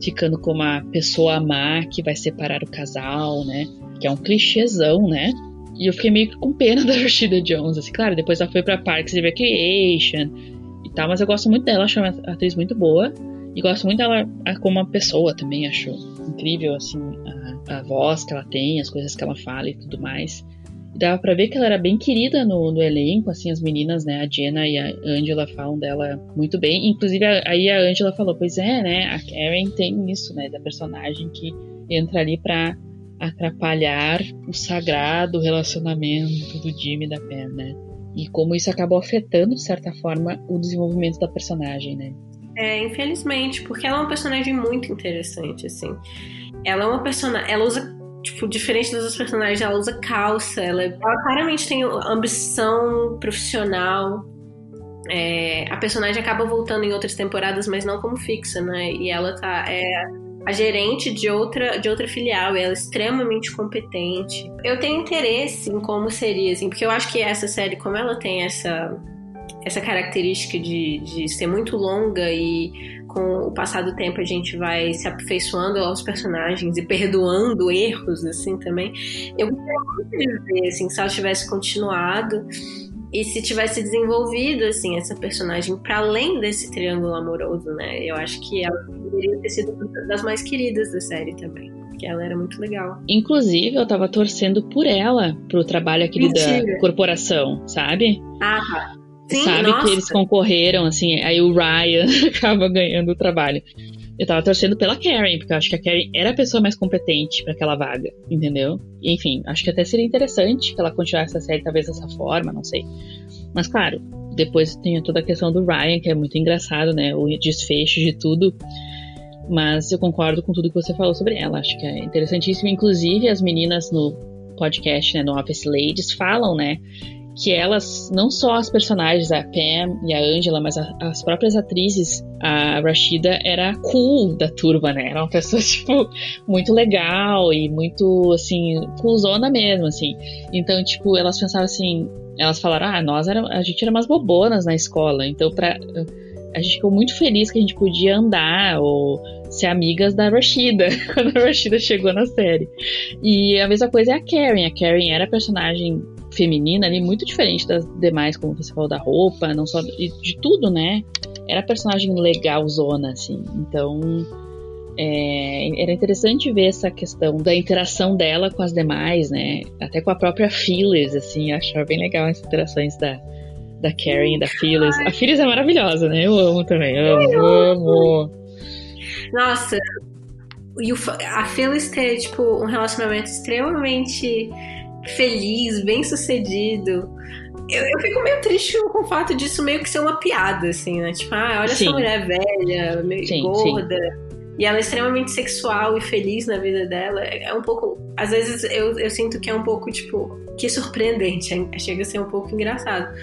ficando como a pessoa amar que vai separar o casal, né, que é um clichêzão, né, e eu fiquei meio que com pena [laughs] da Rashida Jones, assim, claro, depois ela foi pra Parks and Recreation tal, mas eu gosto muito dela, acho uma atriz muito boa, e gosto muito dela como uma pessoa também, acho incrível, assim, a a voz que ela tem, as coisas que ela fala e tudo mais. E dava pra ver que ela era bem querida no, no elenco, assim, as meninas, né, a Jenna e a Angela falam dela muito bem. Inclusive, aí a Angela falou, pois é, né, a Karen tem isso, né, da personagem que entra ali pra atrapalhar o sagrado relacionamento do Jimmy da Pam, né. E como isso acabou afetando, de certa forma, o desenvolvimento da personagem, né. É, infelizmente, porque ela é uma personagem muito interessante, assim. Ela é uma personagem. Ela usa. Tipo, diferente das outras personagens, ela usa calça. Ela, ela claramente tem ambição profissional. É, a personagem acaba voltando em outras temporadas, mas não como fixa, né? E ela tá. É, a gerente de outra, de outra filial, ela é extremamente competente. Eu tenho interesse em como seria, assim, porque eu acho que essa série, como ela tem essa, essa característica de, de ser muito longa e com o passar do tempo a gente vai se aperfeiçoando aos personagens e perdoando erros, assim, também. Eu gostaria muito de ver, assim, se ela tivesse continuado e se tivesse desenvolvido, assim, essa personagem para além desse triângulo amoroso, né? Eu acho que ela poderia ter sido das mais queridas da série também. Porque ela era muito legal. Inclusive, eu tava torcendo por ela, pro trabalho Mentira. da corporação, sabe? Ah, tá. Sim, sabe nossa. que eles concorreram, assim, aí o Ryan [laughs] acaba ganhando o trabalho. Eu tava torcendo pela Karen, porque eu acho que a Karen era a pessoa mais competente para aquela vaga, entendeu? E, enfim, acho que até seria interessante que ela continuasse a série talvez dessa forma, não sei. Mas claro, depois tem toda a questão do Ryan, que é muito engraçado, né? O desfecho de tudo. Mas eu concordo com tudo que você falou sobre ela. Acho que é interessantíssimo. Inclusive, as meninas no podcast, né, no Office Ladies, falam, né, que elas, não só as personagens, a Pam e a Angela, mas a, as próprias atrizes, a Rashida era cool da turma, né? Era uma pessoa, [laughs] tipo, muito legal e muito, assim, coolzona mesmo, assim. Então, tipo, elas pensavam assim, elas falaram, ah, nós era, a gente era umas bobonas na escola, então pra... A gente ficou muito feliz que a gente podia andar ou ser amigas da Rashida [laughs] quando a Rashida chegou na série. E a mesma coisa é a Karen. A Karen era a personagem feminina ali muito diferente das demais, como você falou da roupa, não só de, de tudo, né? Era personagem legalzona, assim. Então, é, era interessante ver essa questão da interação dela com as demais, né? Até com a própria Phyllis, assim. Eu achava bem legal as interações da, da Karen e da Phyllis. A Phyllis é maravilhosa, né? Eu amo também. Amo, amo. Nossa, e a Phyllis ter, tipo, um relacionamento extremamente feliz, bem sucedido. Eu, eu, fico meio triste com o fato disso meio que ser uma piada, assim, né? Tipo, ah, olha sim. essa mulher velha, meio sim, gorda. Sim. E ela é extremamente sexual e feliz na vida dela. É um pouco. Às vezes eu, eu sinto que é um pouco, tipo, que surpreendente. Chega a ser um pouco engraçado.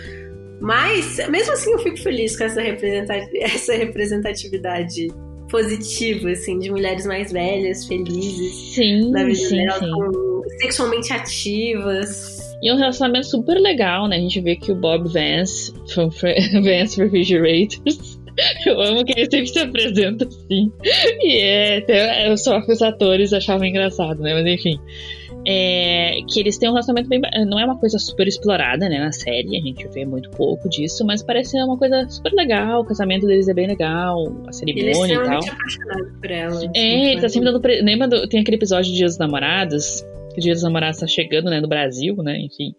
Mas, mesmo assim, eu fico feliz com essa, [laughs] essa representatividade positiva, assim, de mulheres mais velhas, felizes. Sim, na vida sim, delas, sim. Sexualmente ativas. E um relacionamento super legal, né? A gente vê que o Bob Vance, from [laughs] Vance Refrigerators, [laughs] eu amo que ele sempre se apresenta assim. E é, até só que os atores achavam engraçado, né? Mas enfim. É, que eles têm um relacionamento bem. Não é uma coisa super explorada, né? Na série, a gente vê muito pouco disso, mas parece ser uma coisa super legal. O casamento deles é bem legal, a cerimônia ele é e tal. apaixonado por ela. Assim, É, ele tá sempre dando. Lembra do... Tem aquele episódio de Dias dos Namorados? Que o Dia dos Namorados tá chegando, né, no Brasil, né, enfim,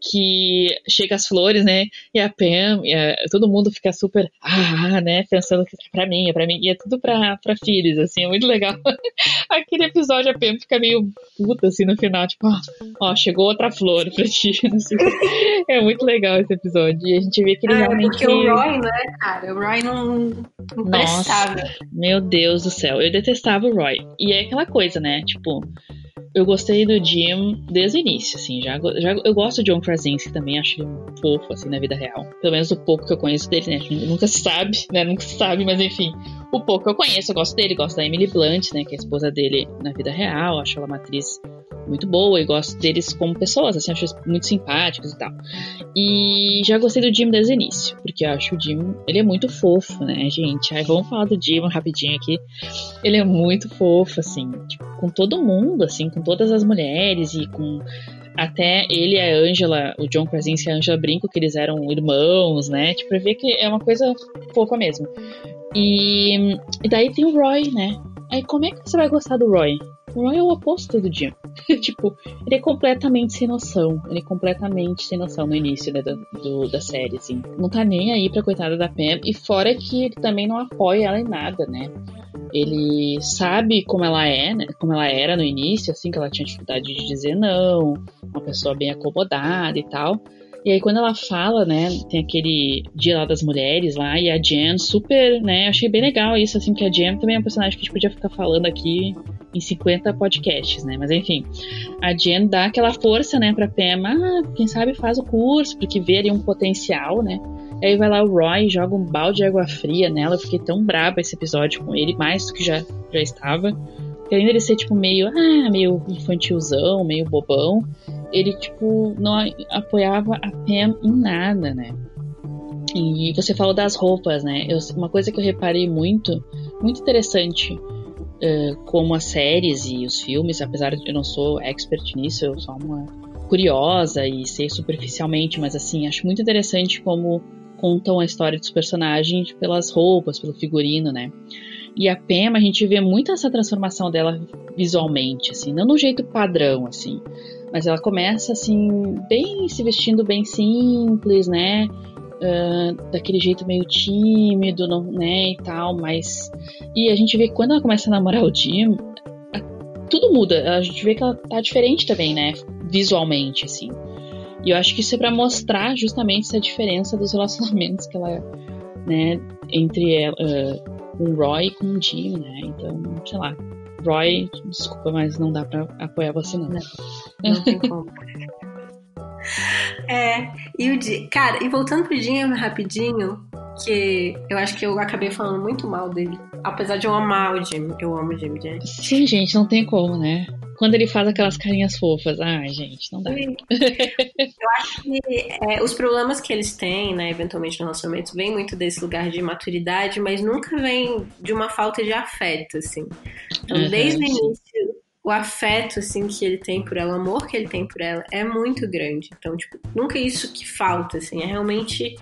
que chega as flores, né, e a Pam, e a, todo mundo fica super, ah, né, pensando que é pra mim, é pra mim, e é tudo pra, pra filhos, assim, é muito legal. [laughs] Aquele episódio a Pam fica meio puta, assim, no final, tipo, ó, ó chegou outra flor pra ti, [laughs] É muito legal esse episódio, e a gente vê que ele ah, realmente... porque o Roy, né, cara, o Roy não, não Nossa, prestava. meu Deus do céu, eu detestava o Roy, e é aquela coisa, né, tipo eu gostei do Jim desde o início, assim, já, já eu gosto do John Krasinski também, acho ele fofo, assim, na vida real. Pelo menos o pouco que eu conheço dele, né, nunca se sabe, né, nunca se sabe, mas enfim, o pouco que eu conheço, eu gosto dele, gosto da Emily Blunt, né, que é a esposa dele na vida real, acho ela uma atriz muito boa e gosto deles como pessoas, assim, acho eles muito simpáticos e tal. E já gostei do Jim desde o início, porque eu acho o Jim, ele é muito fofo, né, gente? Aí vamos falar do Jim rapidinho aqui. Ele é muito fofo, assim, tipo, com todo mundo, assim, com todas as mulheres e com até ele e a Angela, o John Krasinski e a Angela brincam que eles eram irmãos, né? Tipo, ver que é uma coisa fofa mesmo. E, e daí tem o Roy, né? Aí como é que você vai gostar do Roy? O Roy é o oposto do Jim. [laughs] tipo, ele é completamente sem noção. Ele é completamente sem noção no início né, do, do, da série, assim. Não tá nem aí pra coitada da Pam. E fora que ele também não apoia ela em nada, né? Ele sabe como ela é, né? Como ela era no início, assim, que ela tinha dificuldade de dizer não, uma pessoa bem acomodada e tal. E aí quando ela fala, né, tem aquele dia lá das mulheres lá, e a Jen super, né, achei bem legal isso, assim, que a Jen também é um personagem que a gente podia ficar falando aqui em 50 podcasts, né, mas enfim, a Jen dá aquela força, né, pra Pam, ah, quem sabe faz o curso, porque vê ali um potencial, né, e aí vai lá o Roy joga um balde de água fria nela, eu fiquei tão braba esse episódio com ele, mais do que já, já estava, querendo ele ser, tipo, meio, ah, meio infantilzão, meio bobão, ele, tipo, não apoiava a Pam em nada, né? E você falou das roupas, né? Eu, uma coisa que eu reparei muito, muito interessante, uh, como as séries e os filmes, apesar de eu não sou expert nisso, eu sou uma curiosa e sei superficialmente, mas assim, acho muito interessante como contam a história dos personagens pelas roupas, pelo figurino, né? E a Pam, a gente vê muito essa transformação dela visualmente, assim, não no jeito padrão, assim, mas ela começa assim, bem se vestindo bem simples, né? Uh, daquele jeito meio tímido, não, né? E tal, mas. E a gente vê que quando ela começa a namorar o Jim, a, tudo muda. A gente vê que ela tá diferente também, né? Visualmente, assim. E eu acho que isso é pra mostrar justamente essa diferença dos relacionamentos que ela, né? Entre ela, uh, com o Roy e com o Jim, né? Então, sei lá, Roy, desculpa, mas não dá pra apoiar você, não. Não, não tem como. é, e o Jim. Cara, e voltando pro Jim rapidinho, que eu acho que eu acabei falando muito mal dele. Apesar de eu amar o Jim, eu amo o Jim, gente. Sim, gente, não tem como, né? Quando ele faz aquelas carinhas fofas, ai, gente, não dá. eu acho que é, os problemas que eles têm, né, eventualmente no relacionamento, vem muito desse lugar de maturidade, mas nunca vem de uma falta de afeto, assim. Então, uhum, desde o início, o afeto, assim, que ele tem por ela, o amor que ele tem por ela, é muito grande. Então, tipo, nunca é isso que falta, assim, é realmente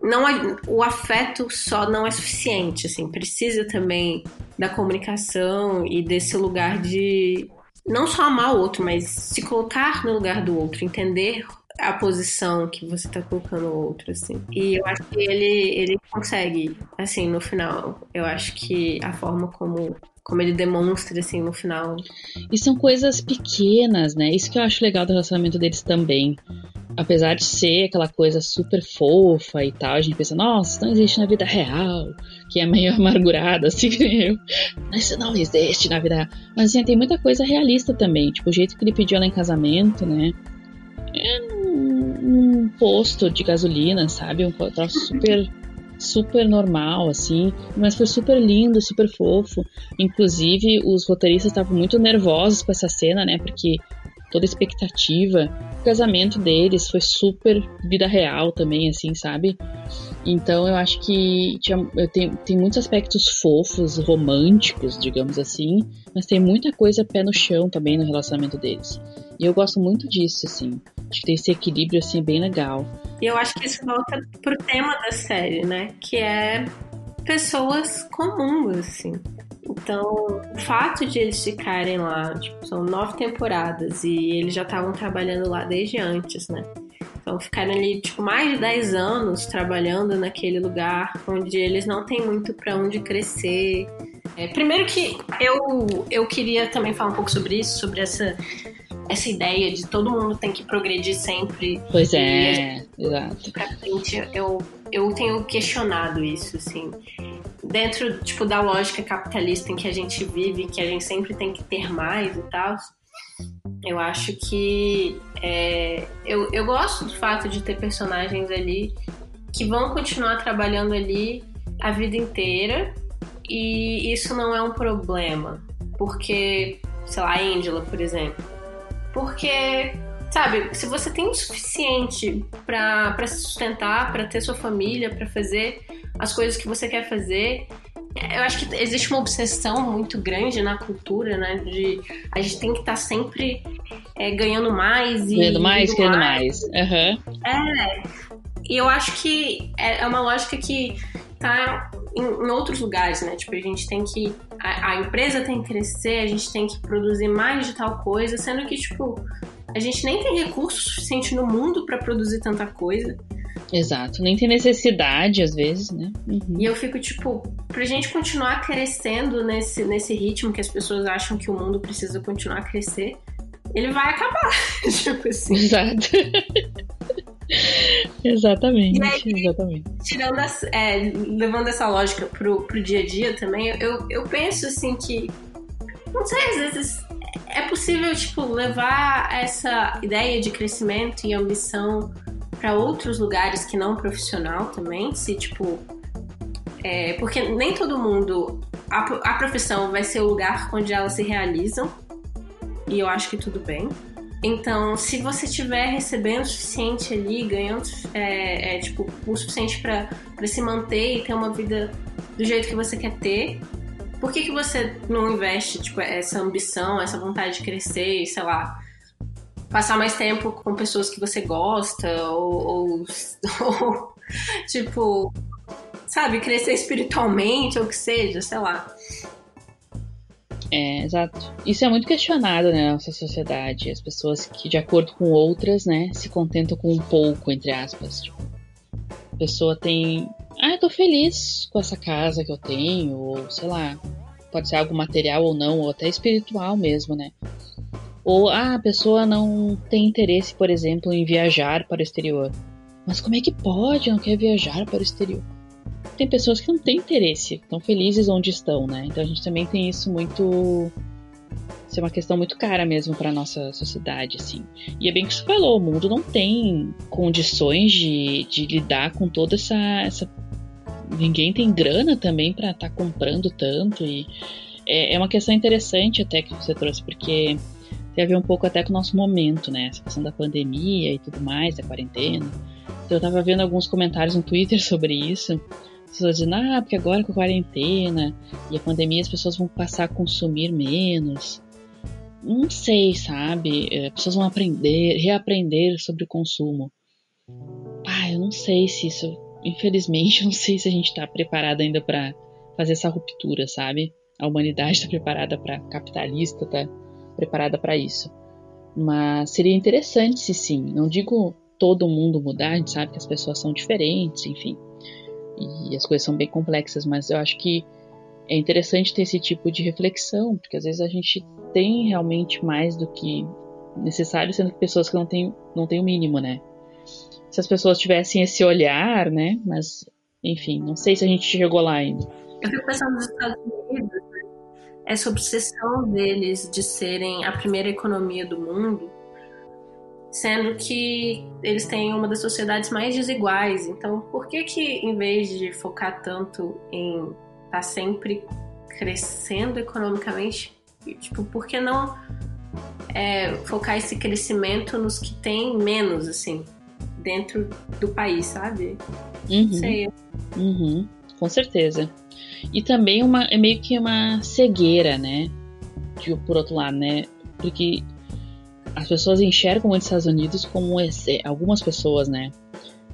não é, o afeto só não é suficiente, assim, precisa também da comunicação e desse lugar de não só amar o outro, mas se colocar no lugar do outro, entender a posição que você tá colocando o outro, assim. E eu acho que ele, ele consegue, assim, no final. Eu acho que a forma como, como ele demonstra, assim, no final. E são coisas pequenas, né? Isso que eu acho legal do relacionamento deles também apesar de ser aquela coisa super fofa e tal, a gente pensa, nossa, não existe na vida real, que é meio [laughs] amargurada, assim, eu. Isso não existe na vida real. Mas assim, tem muita coisa realista também, tipo, o jeito que ele pediu ela em casamento, né? É, não, posto de gasolina, sabe? Um troço super super normal, assim, mas foi super lindo, super fofo. Inclusive, os roteiristas estavam muito nervosos com essa cena, né? Porque toda a expectativa. O casamento deles foi super vida real também, assim, sabe? Então eu acho que tinha, tem, tem muitos aspectos fofos, românticos, digamos assim, mas tem muita coisa pé no chão também no relacionamento deles. E eu gosto muito disso, assim. Acho que tem esse equilíbrio, assim, bem legal. E eu acho que isso volta pro tema da série, né? Que é pessoas comuns, assim. Então, o fato de eles ficarem lá, tipo, são nove temporadas e eles já estavam trabalhando lá desde antes, né? Então, ficaram ali, tipo, mais de dez anos trabalhando naquele lugar onde eles não têm muito para onde crescer. É, primeiro que eu, eu queria também falar um pouco sobre isso, sobre essa essa ideia de todo mundo tem que progredir sempre. Pois é, exato. Pra frente, eu, eu tenho questionado isso, assim. Dentro, tipo, da lógica capitalista em que a gente vive, que a gente sempre tem que ter mais e tal, eu acho que é, eu, eu gosto do fato de ter personagens ali que vão continuar trabalhando ali a vida inteira e isso não é um problema. Porque, sei lá, a Angela, por exemplo, porque, sabe, se você tem o suficiente para se sustentar, para ter sua família, para fazer as coisas que você quer fazer, eu acho que existe uma obsessão muito grande na cultura, né? De a gente tem que estar tá sempre é, ganhando mais e. Ganhando mais, ganhando mais. mais. Uhum. É. E eu acho que é, é uma lógica que tá em, em, outros lugares, né? Tipo, a gente tem que. A, a, empresa tem que crescer, a gente tem que produzir mais de tal coisa, sendo que, tipo, a gente nem tem recurso suficiente no mundo para produzir tanta coisa. Exato, nem tem necessidade às vezes, né? Uhum. E eu fico tipo, pra gente continuar crescendo nesse, nesse ritmo que as pessoas acham que o mundo precisa continuar a crescer, ele vai acabar. [laughs] tipo assim. Exato. exatamente, aí, exatamente. Tirando as, é, levando essa lógica pro, pro dia a dia também, eu, eu penso assim que. Não sei, às vezes é possível, tipo, levar essa ideia de crescimento e ambição para outros lugares que não profissional também, se tipo. É, porque nem todo mundo. A, a profissão vai ser o lugar onde elas se realizam. E eu acho que tudo bem. Então, se você estiver recebendo o suficiente ali, ganhando é, é, tipo, o suficiente para se manter e ter uma vida do jeito que você quer ter, por que, que você não investe tipo, essa ambição, essa vontade de crescer, sei lá, passar mais tempo com pessoas que você gosta, ou, ou, [laughs] ou tipo, sabe, crescer espiritualmente, ou o que seja, sei lá. É, exato. Isso é muito questionado né, na nossa sociedade. As pessoas que, de acordo com outras, né, se contentam com um pouco, entre aspas. Tipo, a pessoa tem. Ah, eu tô feliz com essa casa que eu tenho, ou sei lá, pode ser algo material ou não, ou até espiritual mesmo, né? Ou ah, a pessoa não tem interesse, por exemplo, em viajar para o exterior. Mas como é que pode? Não quer viajar para o exterior? tem pessoas que não têm interesse, estão felizes onde estão, né? Então a gente também tem isso muito. Isso é uma questão muito cara mesmo para nossa sociedade, assim. E é bem que você falou, o mundo não tem condições de, de lidar com toda essa, essa. Ninguém tem grana também para estar tá comprando tanto. E é, é uma questão interessante até que você trouxe, porque tem a ver um pouco até com o nosso momento, né? Essa questão da pandemia e tudo mais, da quarentena. Então eu tava vendo alguns comentários no Twitter [laughs] sobre isso. As pessoas dizendo, ah, porque agora com a quarentena e a pandemia as pessoas vão passar a consumir menos. Não sei, sabe? É, as pessoas vão aprender, reaprender sobre o consumo. Ah, eu não sei se isso. Infelizmente, [laughs] eu não sei se a gente está preparado ainda para fazer essa ruptura, sabe? A humanidade está preparada para capitalista, está preparada para isso. Mas seria interessante se sim. Não digo todo mundo mudar, a gente sabe que as pessoas são diferentes, enfim e as coisas são bem complexas, mas eu acho que é interessante ter esse tipo de reflexão, porque às vezes a gente tem realmente mais do que necessário, sendo que pessoas que não têm, não têm o mínimo, né? Se as pessoas tivessem esse olhar, né? Mas, enfim, não sei se a gente chegou lá ainda. Eu fico pensando nos Estados Unidos? Essa obsessão deles de serem a primeira economia do mundo sendo que eles têm uma das sociedades mais desiguais. Então, por que que em vez de focar tanto em estar tá sempre crescendo economicamente, tipo, por que não é, focar esse crescimento nos que têm menos, assim, dentro do país, sabe? Uhum. Sei. Uhum. Com certeza. E também uma, é meio que uma cegueira, né? De, por outro lado, né? Porque as pessoas enxergam os Estados Unidos como algumas pessoas, né?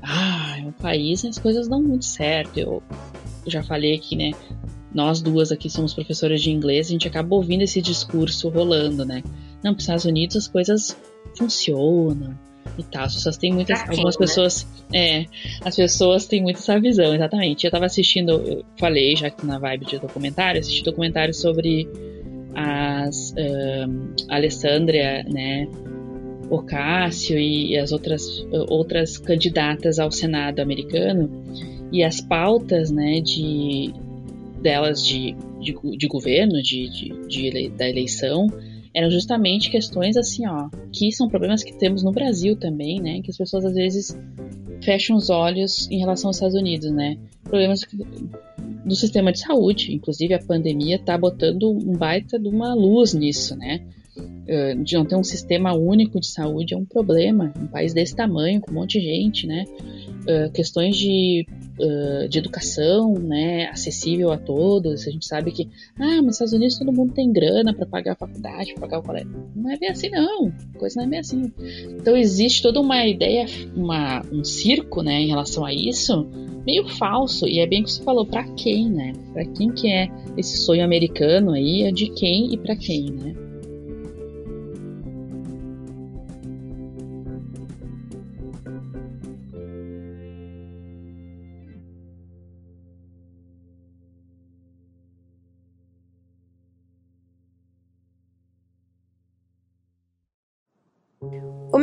Ah, é um país as coisas dão muito certo. Eu já falei aqui, né? Nós duas aqui somos professoras de inglês, a gente acaba ouvindo esse discurso rolando, né? Não, para os Estados Unidos as coisas funcionam e tal. As pessoas têm muitas. Algumas né? pessoas. É, as pessoas têm muito essa visão, exatamente. Eu tava assistindo, eu falei, já que na vibe de documentário, assisti documentário sobre as um, Alessandria, né, Ocasio e as outras, outras candidatas ao Senado americano e as pautas, né, de delas de, de, de governo, de, de, de, da eleição, eram justamente questões assim, ó, que são problemas que temos no Brasil também, né, que as pessoas às vezes fecham os olhos em relação aos Estados Unidos, né, problemas do sistema de saúde. Inclusive, a pandemia está botando um baita de uma luz nisso, né? De não ter um sistema único de saúde é um problema. Um país desse tamanho, com um monte de gente, né? Questões de uh, de educação, né, acessível a todos. A gente sabe que, ah, nos Estados Unidos todo mundo tem grana para pagar a faculdade, para pagar o colégio. Não é bem assim, não. A coisa não é bem assim. Então existe toda uma ideia, uma, um circo, né, em relação a isso, meio falso. E é bem que você falou, para quem, né? Para quem que é esse sonho americano aí, é de quem e para quem, né?